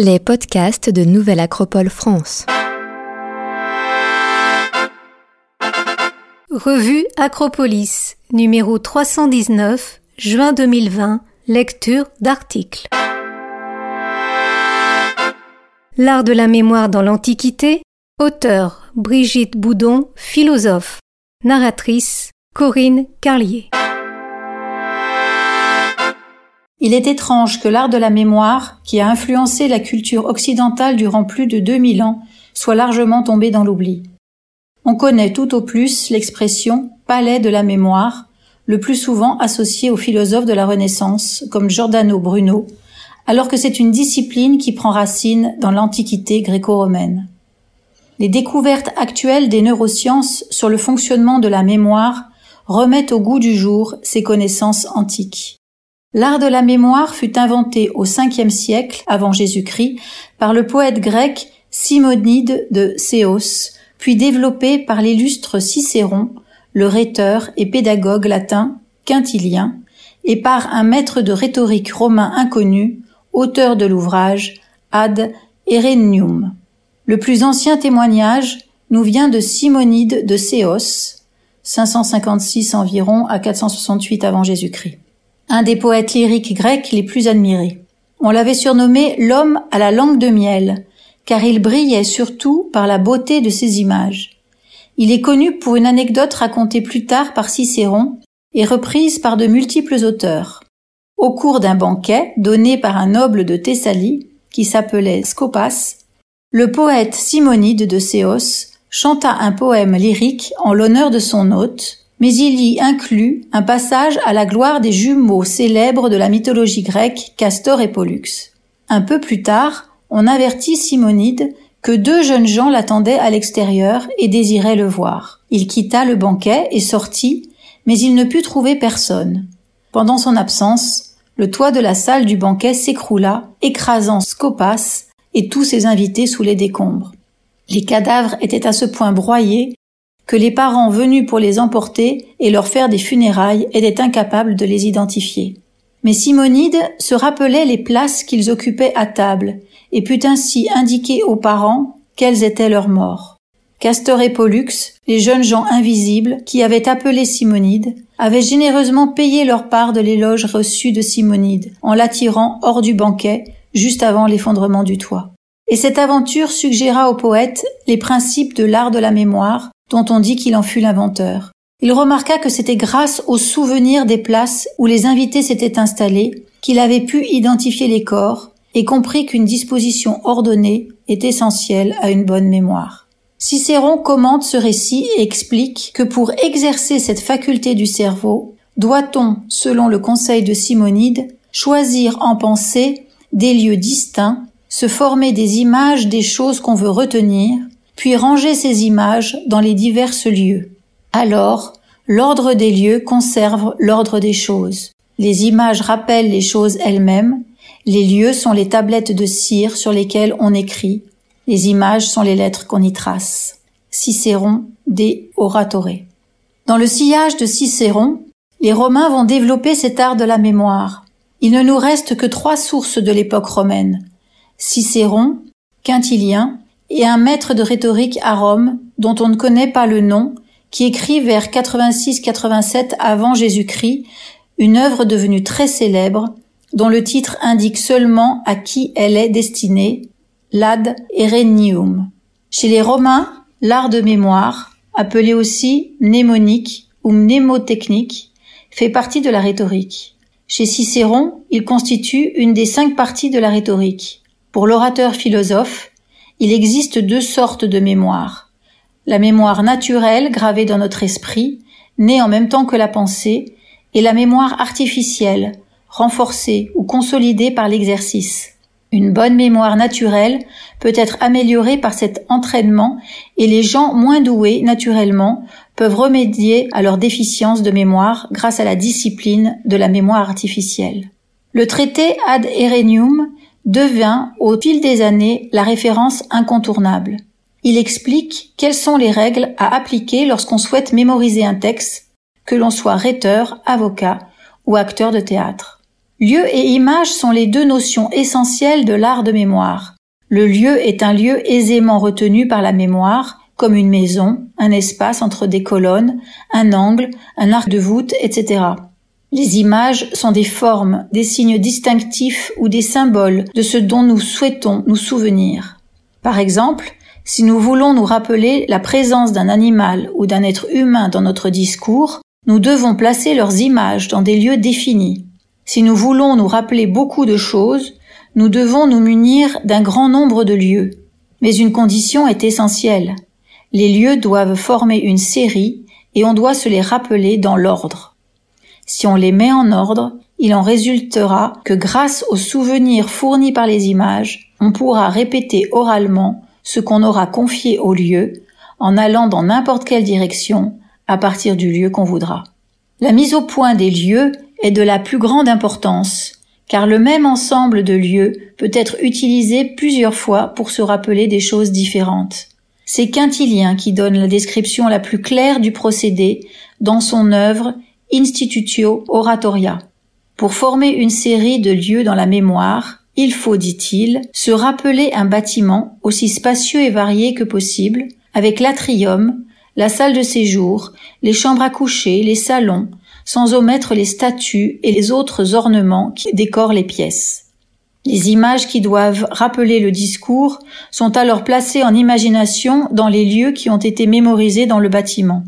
Les podcasts de Nouvelle Acropole France. Revue Acropolis, numéro 319, juin 2020, lecture d'articles. L'art de la mémoire dans l'Antiquité, auteur Brigitte Boudon, philosophe, narratrice Corinne Carlier. Il est étrange que l'art de la mémoire, qui a influencé la culture occidentale durant plus de 2000 ans, soit largement tombé dans l'oubli. On connaît tout au plus l'expression palais de la mémoire, le plus souvent associée aux philosophes de la Renaissance, comme Giordano Bruno, alors que c'est une discipline qui prend racine dans l'Antiquité gréco-romaine. Les découvertes actuelles des neurosciences sur le fonctionnement de la mémoire remettent au goût du jour ces connaissances antiques. L'art de la mémoire fut inventé au Ve siècle avant Jésus-Christ par le poète grec Simonide de Céos, puis développé par l'illustre Cicéron, le rhéteur et pédagogue latin Quintilien, et par un maître de rhétorique romain inconnu, auteur de l'ouvrage Ad Erenium. Le plus ancien témoignage nous vient de Simonide de Céos, 556 environ à 468 avant Jésus-Christ un des poètes lyriques grecs les plus admirés. On l'avait surnommé l'homme à la langue de miel, car il brillait surtout par la beauté de ses images. Il est connu pour une anecdote racontée plus tard par Cicéron et reprise par de multiples auteurs. Au cours d'un banquet donné par un noble de Thessalie, qui s'appelait Scopas, le poète Simonide de Céos chanta un poème lyrique en l'honneur de son hôte, mais il y inclut un passage à la gloire des jumeaux célèbres de la mythologie grecque, Castor et Pollux. Un peu plus tard, on avertit Simonide que deux jeunes gens l'attendaient à l'extérieur et désiraient le voir. Il quitta le banquet et sortit, mais il ne put trouver personne. Pendant son absence, le toit de la salle du banquet s'écroula, écrasant Scopas et tous ses invités sous les décombres. Les cadavres étaient à ce point broyés que les parents venus pour les emporter et leur faire des funérailles étaient incapables de les identifier. Mais Simonide se rappelait les places qu'ils occupaient à table et put ainsi indiquer aux parents quelles étaient leurs morts. Castor et Pollux, les jeunes gens invisibles qui avaient appelé Simonide, avaient généreusement payé leur part de l'éloge reçu de Simonide en l'attirant hors du banquet juste avant l'effondrement du toit. Et cette aventure suggéra au poète les principes de l'art de la mémoire dont on dit qu'il en fut l'inventeur. Il remarqua que c'était grâce aux souvenirs des places où les invités s'étaient installés qu'il avait pu identifier les corps et comprit qu'une disposition ordonnée est essentielle à une bonne mémoire. Cicéron commente ce récit et explique que pour exercer cette faculté du cerveau, doit-on, selon le conseil de Simonide, choisir en pensée des lieux distincts, se former des images des choses qu'on veut retenir, puis ranger ces images dans les diverses lieux. Alors, l'ordre des lieux conserve l'ordre des choses. Les images rappellent les choses elles-mêmes, les lieux sont les tablettes de cire sur lesquelles on écrit, les images sont les lettres qu'on y trace. Cicéron des Oratore. Dans le sillage de Cicéron, les Romains vont développer cet art de la mémoire. Il ne nous reste que trois sources de l'époque romaine. Cicéron, Quintilien et un maître de rhétorique à Rome, dont on ne connaît pas le nom, qui écrit vers 86-87 avant Jésus-Christ une œuvre devenue très célèbre, dont le titre indique seulement à qui elle est destinée, l'ad erenium. Chez les Romains, l'art de mémoire, appelé aussi mnémonique ou mnémotechnique, fait partie de la rhétorique. Chez Cicéron, il constitue une des cinq parties de la rhétorique. Pour l'orateur philosophe, il existe deux sortes de mémoire. La mémoire naturelle gravée dans notre esprit, née en même temps que la pensée, et la mémoire artificielle, renforcée ou consolidée par l'exercice. Une bonne mémoire naturelle peut être améliorée par cet entraînement et les gens moins doués naturellement peuvent remédier à leur déficience de mémoire grâce à la discipline de la mémoire artificielle. Le traité Ad Erenium devint, au fil des années, la référence incontournable. Il explique quelles sont les règles à appliquer lorsqu'on souhaite mémoriser un texte, que l'on soit rhéteur, avocat ou acteur de théâtre. Lieu et image sont les deux notions essentielles de l'art de mémoire. Le lieu est un lieu aisément retenu par la mémoire, comme une maison, un espace entre des colonnes, un angle, un arc de voûte, etc. Les images sont des formes, des signes distinctifs ou des symboles de ce dont nous souhaitons nous souvenir. Par exemple, si nous voulons nous rappeler la présence d'un animal ou d'un être humain dans notre discours, nous devons placer leurs images dans des lieux définis. Si nous voulons nous rappeler beaucoup de choses, nous devons nous munir d'un grand nombre de lieux. Mais une condition est essentielle. Les lieux doivent former une série et on doit se les rappeler dans l'ordre. Si on les met en ordre, il en résultera que grâce aux souvenirs fournis par les images, on pourra répéter oralement ce qu'on aura confié au lieu en allant dans n'importe quelle direction à partir du lieu qu'on voudra. La mise au point des lieux est de la plus grande importance, car le même ensemble de lieux peut être utilisé plusieurs fois pour se rappeler des choses différentes. C'est Quintilien qui donne la description la plus claire du procédé dans son œuvre Institutio Oratoria. Pour former une série de lieux dans la mémoire, il faut, dit-il, se rappeler un bâtiment aussi spacieux et varié que possible, avec l'atrium, la salle de séjour, les chambres à coucher, les salons, sans omettre les statues et les autres ornements qui décorent les pièces. Les images qui doivent rappeler le discours sont alors placées en imagination dans les lieux qui ont été mémorisés dans le bâtiment.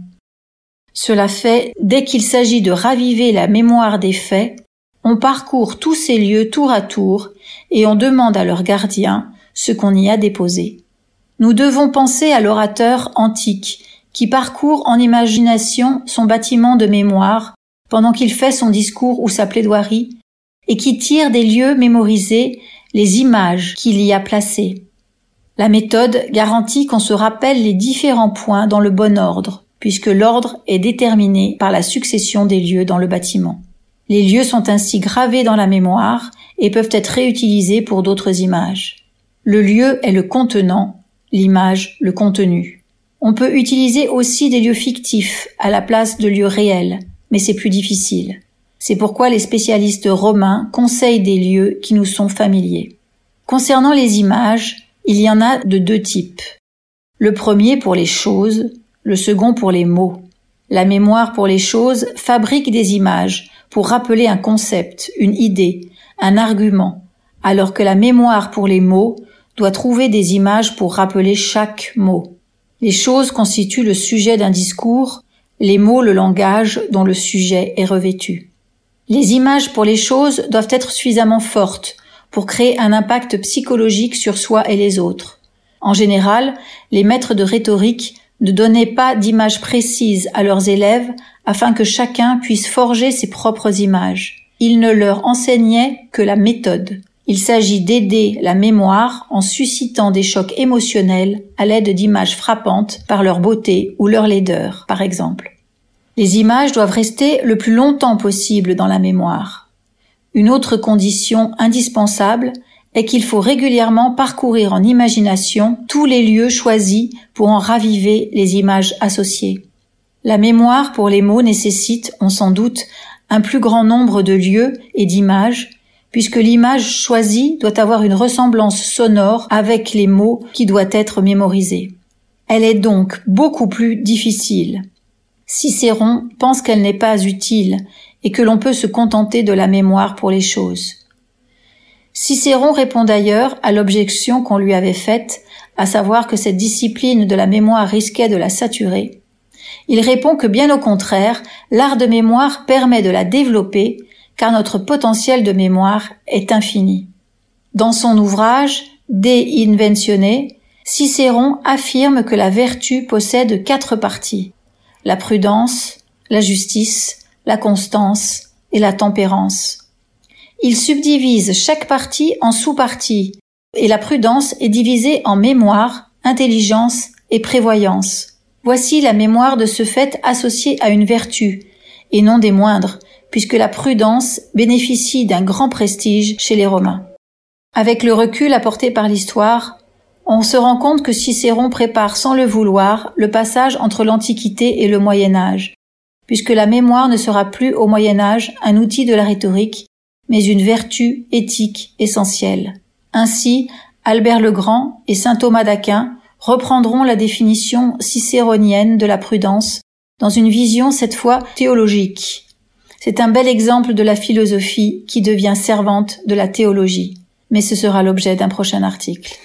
Cela fait, dès qu'il s'agit de raviver la mémoire des faits, on parcourt tous ces lieux tour à tour et on demande à leur gardien ce qu'on y a déposé. Nous devons penser à l'orateur antique qui parcourt en imagination son bâtiment de mémoire pendant qu'il fait son discours ou sa plaidoirie et qui tire des lieux mémorisés les images qu'il y a placées. La méthode garantit qu'on se rappelle les différents points dans le bon ordre, puisque l'ordre est déterminé par la succession des lieux dans le bâtiment. Les lieux sont ainsi gravés dans la mémoire et peuvent être réutilisés pour d'autres images. Le lieu est le contenant, l'image le contenu. On peut utiliser aussi des lieux fictifs à la place de lieux réels, mais c'est plus difficile. C'est pourquoi les spécialistes romains conseillent des lieux qui nous sont familiers. Concernant les images, il y en a de deux types. Le premier pour les choses, le second pour les mots. La mémoire pour les choses fabrique des images pour rappeler un concept, une idée, un argument, alors que la mémoire pour les mots doit trouver des images pour rappeler chaque mot. Les choses constituent le sujet d'un discours, les mots le langage dont le sujet est revêtu. Les images pour les choses doivent être suffisamment fortes pour créer un impact psychologique sur soi et les autres. En général, les maîtres de rhétorique ne donnaient pas d'images précises à leurs élèves afin que chacun puisse forger ses propres images. Ils ne leur enseignaient que la méthode. Il s'agit d'aider la mémoire en suscitant des chocs émotionnels à l'aide d'images frappantes par leur beauté ou leur laideur, par exemple. Les images doivent rester le plus longtemps possible dans la mémoire. Une autre condition indispensable est qu'il faut régulièrement parcourir en imagination tous les lieux choisis pour en raviver les images associées. La mémoire pour les mots nécessite, on s'en doute, un plus grand nombre de lieux et d'images, puisque l'image choisie doit avoir une ressemblance sonore avec les mots qui doivent être mémorisés. Elle est donc beaucoup plus difficile. Cicéron pense qu'elle n'est pas utile et que l'on peut se contenter de la mémoire pour les choses. Cicéron répond d'ailleurs à l'objection qu'on lui avait faite, à savoir que cette discipline de la mémoire risquait de la saturer. Il répond que bien au contraire, l'art de mémoire permet de la développer, car notre potentiel de mémoire est infini. Dans son ouvrage De Inventione, Cicéron affirme que la vertu possède quatre parties la prudence, la justice, la constance et la tempérance. Il subdivise chaque partie en sous-parties, et la prudence est divisée en mémoire, intelligence et prévoyance. Voici la mémoire de ce fait associée à une vertu, et non des moindres, puisque la prudence bénéficie d'un grand prestige chez les Romains. Avec le recul apporté par l'histoire, on se rend compte que Cicéron prépare sans le vouloir le passage entre l'Antiquité et le Moyen Âge, puisque la mémoire ne sera plus au Moyen Âge un outil de la rhétorique, mais une vertu éthique essentielle. Ainsi, Albert le Grand et saint Thomas d'Aquin reprendront la définition cicéronienne de la prudence dans une vision cette fois théologique. C'est un bel exemple de la philosophie qui devient servante de la théologie, mais ce sera l'objet d'un prochain article.